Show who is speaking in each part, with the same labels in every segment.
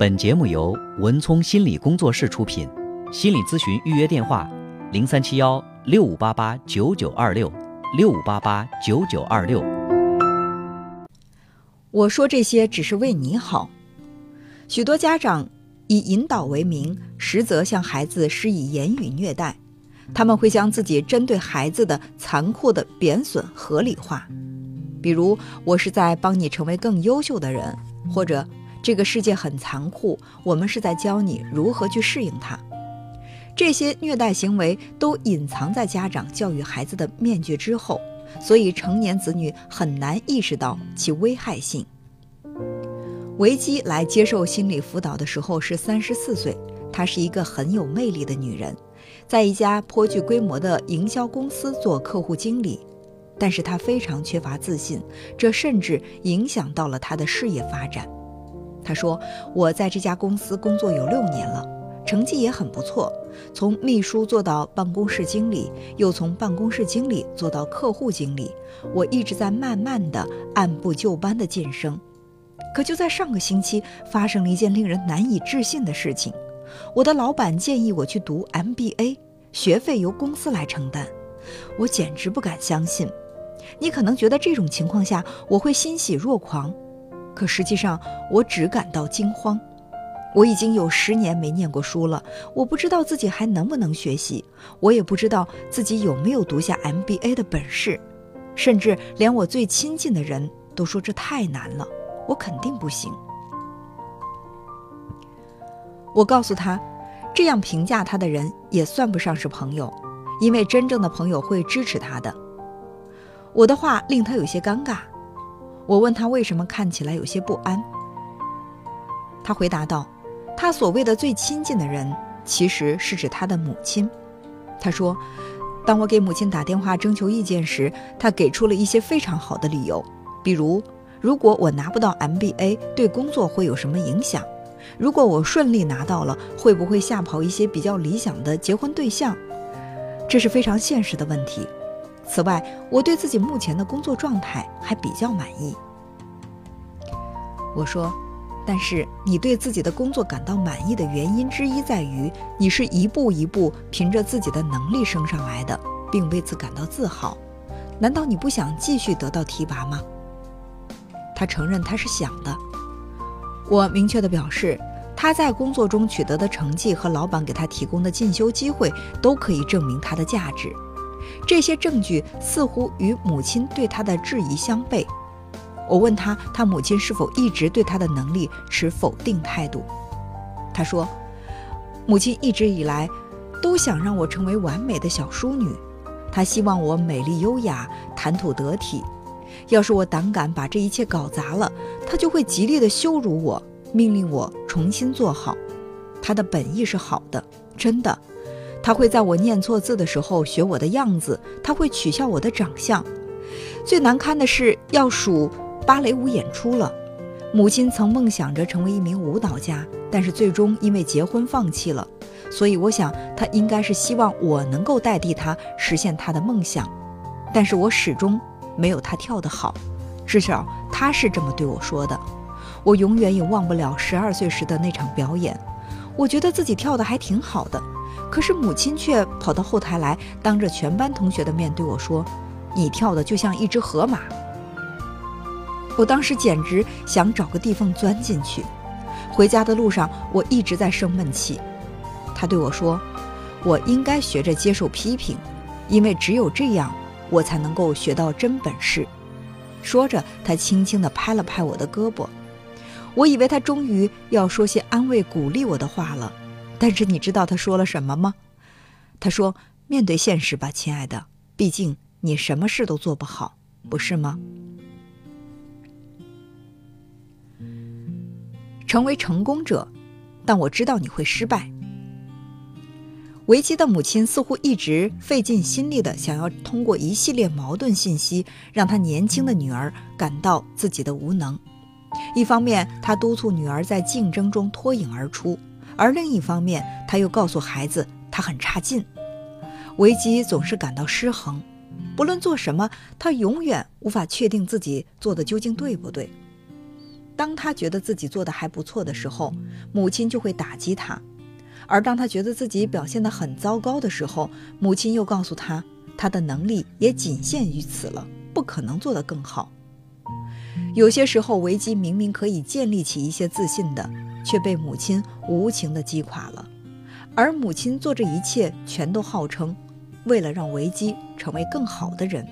Speaker 1: 本节目由文聪心理工作室出品，心理咨询预约电话：零三七幺六五八八九九二六六五八八九九二六。
Speaker 2: 我说这些只是为你好。许多家长以引导为名，实则向孩子施以言语虐待，他们会将自己针对孩子的残酷的贬损合理化，比如“我是在帮你成为更优秀的人”，或者。这个世界很残酷，我们是在教你如何去适应它。这些虐待行为都隐藏在家长教育孩子的面具之后，所以成年子女很难意识到其危害性。维基来接受心理辅导的时候是三十四岁，她是一个很有魅力的女人，在一家颇具规模的营销公司做客户经理，但是她非常缺乏自信，这甚至影响到了她的事业发展。他说：“我在这家公司工作有六年了，成绩也很不错，从秘书做到办公室经理，又从办公室经理做到客户经理。我一直在慢慢的按部就班的晋升。可就在上个星期，发生了一件令人难以置信的事情。我的老板建议我去读 MBA，学费由公司来承担。我简直不敢相信。你可能觉得这种情况下我会欣喜若狂。”可实际上，我只感到惊慌。我已经有十年没念过书了，我不知道自己还能不能学习，我也不知道自己有没有读下 MBA 的本事。甚至连我最亲近的人都说这太难了，我肯定不行。我告诉他，这样评价他的人也算不上是朋友，因为真正的朋友会支持他的。我的话令他有些尴尬。我问他为什么看起来有些不安，他回答道：“他所谓的最亲近的人，其实是指他的母亲。”他说：“当我给母亲打电话征求意见时，他给出了一些非常好的理由，比如如果我拿不到 MBA，对工作会有什么影响？如果我顺利拿到了，会不会吓跑一些比较理想的结婚对象？这是非常现实的问题。”此外，我对自己目前的工作状态还比较满意。我说，但是你对自己的工作感到满意的原因之一在于，你是一步一步凭着自己的能力升上来的，并为此感到自豪。难道你不想继续得到提拔吗？他承认他是想的。我明确地表示，他在工作中取得的成绩和老板给他提供的进修机会都可以证明他的价值。这些证据似乎与母亲对他的质疑相悖。我问他，他母亲是否一直对他的能力持否定态度？他说，母亲一直以来都想让我成为完美的小淑女，她希望我美丽优雅、谈吐得体。要是我胆敢把这一切搞砸了，她就会极力的羞辱我，命令我重新做好。她的本意是好的，真的。他会在我念错字的时候学我的样子，他会取笑我的长相。最难堪的是要数芭蕾舞演出了。母亲曾梦想着成为一名舞蹈家，但是最终因为结婚放弃了。所以我想，他应该是希望我能够代替他实现他的梦想。但是我始终没有他跳得好，至少他是这么对我说的。我永远也忘不了十二岁时的那场表演，我觉得自己跳得还挺好的。可是母亲却跑到后台来，当着全班同学的面对我说：“你跳的就像一只河马。”我当时简直想找个地缝钻进去。回家的路上，我一直在生闷气。他对我说：“我应该学着接受批评，因为只有这样，我才能够学到真本事。”说着，他轻轻地拍了拍我的胳膊。我以为他终于要说些安慰、鼓励我的话了。但是你知道他说了什么吗？他说：“面对现实吧，亲爱的，毕竟你什么事都做不好，不是吗？”成为成功者，但我知道你会失败。维基的母亲似乎一直费尽心力的想要通过一系列矛盾信息，让他年轻的女儿感到自己的无能。一方面，他督促女儿在竞争中脱颖而出。而另一方面，他又告诉孩子他很差劲。维基总是感到失衡，不论做什么，他永远无法确定自己做的究竟对不对。当他觉得自己做的还不错的时候，母亲就会打击他；而当他觉得自己表现得很糟糕的时候，母亲又告诉他，他的能力也仅限于此了，不可能做得更好。有些时候，维基明明可以建立起一些自信的，却被母亲无情地击垮了。而母亲做这一切，全都号称为了让维基成为更好的人。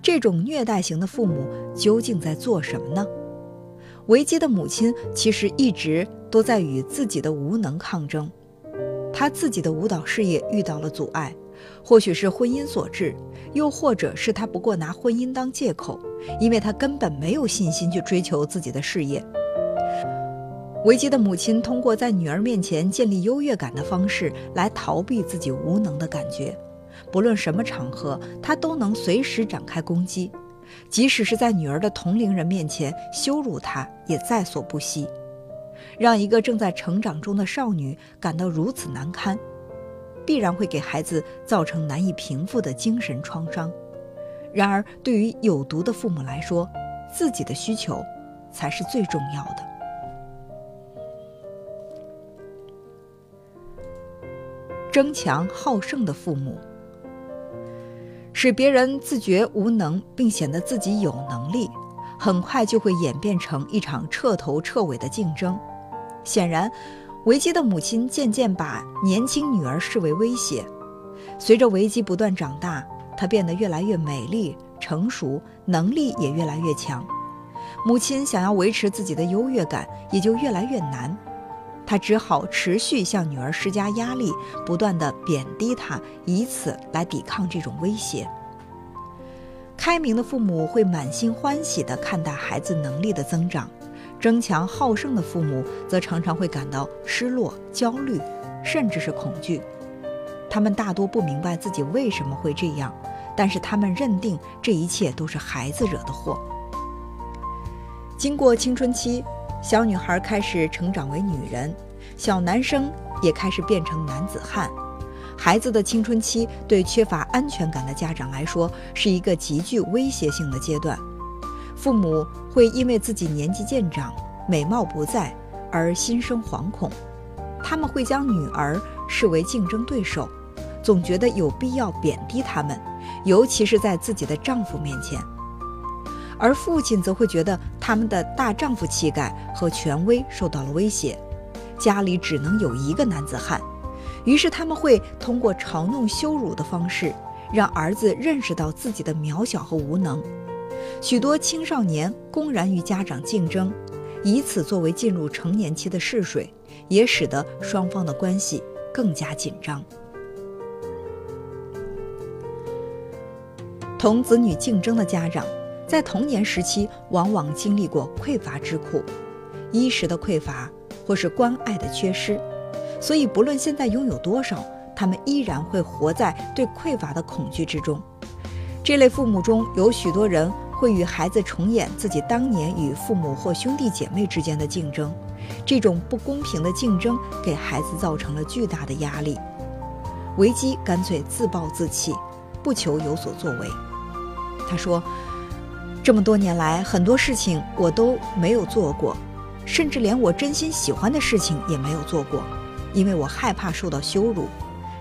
Speaker 2: 这种虐待型的父母究竟在做什么呢？维基的母亲其实一直都在与自己的无能抗争，她自己的舞蹈事业遇到了阻碍。或许是婚姻所致，又或者是他不过拿婚姻当借口，因为他根本没有信心去追求自己的事业。维基的母亲通过在女儿面前建立优越感的方式来逃避自己无能的感觉，不论什么场合，她都能随时展开攻击，即使是在女儿的同龄人面前羞辱她，也在所不惜，让一个正在成长中的少女感到如此难堪。必然会给孩子造成难以平复的精神创伤。然而，对于有毒的父母来说，自己的需求才是最重要的。争强好胜的父母，使别人自觉无能，并显得自己有能力，很快就会演变成一场彻头彻尾的竞争。显然。维基的母亲渐渐把年轻女儿视为威胁。随着维基不断长大，她变得越来越美丽、成熟，能力也越来越强。母亲想要维持自己的优越感，也就越来越难。她只好持续向女儿施加压力，不断地贬低她，以此来抵抗这种威胁。开明的父母会满心欢喜地看待孩子能力的增长。争强好胜的父母则常常会感到失落、焦虑，甚至是恐惧。他们大多不明白自己为什么会这样，但是他们认定这一切都是孩子惹的祸。经过青春期，小女孩开始成长为女人，小男生也开始变成男子汉。孩子的青春期对缺乏安全感的家长来说，是一个极具威胁性的阶段。父母会因为自己年纪渐长、美貌不在而心生惶恐，他们会将女儿视为竞争对手，总觉得有必要贬低他们，尤其是在自己的丈夫面前。而父亲则会觉得他们的大丈夫气概和权威受到了威胁，家里只能有一个男子汉，于是他们会通过嘲弄、羞辱的方式，让儿子认识到自己的渺小和无能。许多青少年公然与家长竞争，以此作为进入成年期的试水，也使得双方的关系更加紧张。同子女竞争的家长，在童年时期往往经历过匮乏之苦，衣食的匮乏或是关爱的缺失，所以不论现在拥有多少，他们依然会活在对匮乏的恐惧之中。这类父母中有许多人。会与孩子重演自己当年与父母或兄弟姐妹之间的竞争，这种不公平的竞争给孩子造成了巨大的压力。维基干脆自暴自弃，不求有所作为。他说：“这么多年来，很多事情我都没有做过，甚至连我真心喜欢的事情也没有做过，因为我害怕受到羞辱。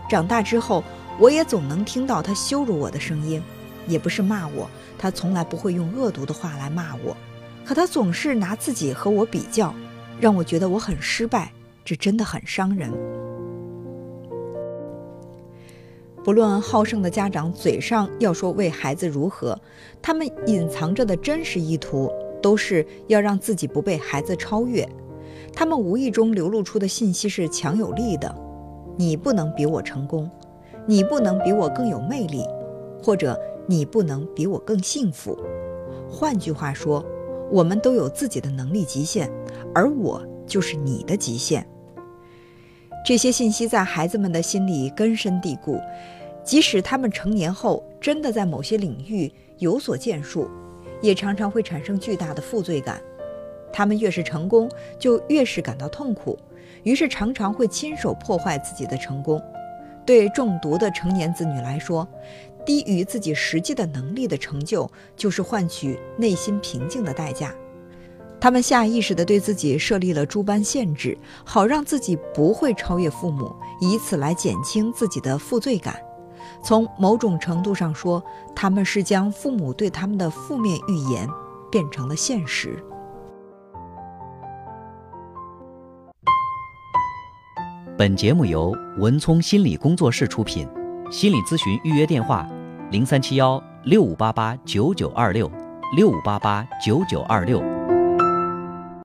Speaker 2: 长大之后，我也总能听到他羞辱我的声音。”也不是骂我，他从来不会用恶毒的话来骂我，可他总是拿自己和我比较，让我觉得我很失败，这真的很伤人。不论好胜的家长嘴上要说为孩子如何，他们隐藏着的真实意图都是要让自己不被孩子超越。他们无意中流露出的信息是强有力的：你不能比我成功，你不能比我更有魅力，或者。你不能比我更幸福。换句话说，我们都有自己的能力极限，而我就是你的极限。这些信息在孩子们的心里根深蒂固，即使他们成年后真的在某些领域有所建树，也常常会产生巨大的负罪感。他们越是成功，就越是感到痛苦，于是常常会亲手破坏自己的成功。对中毒的成年子女来说，低于自己实际的能力的成就，就是换取内心平静的代价。他们下意识地对自己设立了诸般限制，好让自己不会超越父母，以此来减轻自己的负罪感。从某种程度上说，他们是将父母对他们的负面预言变成了现实。
Speaker 1: 本节目由文聪心理工作室出品，心理咨询预约电话：零三七幺六五八八九九二六六五八八九九二六。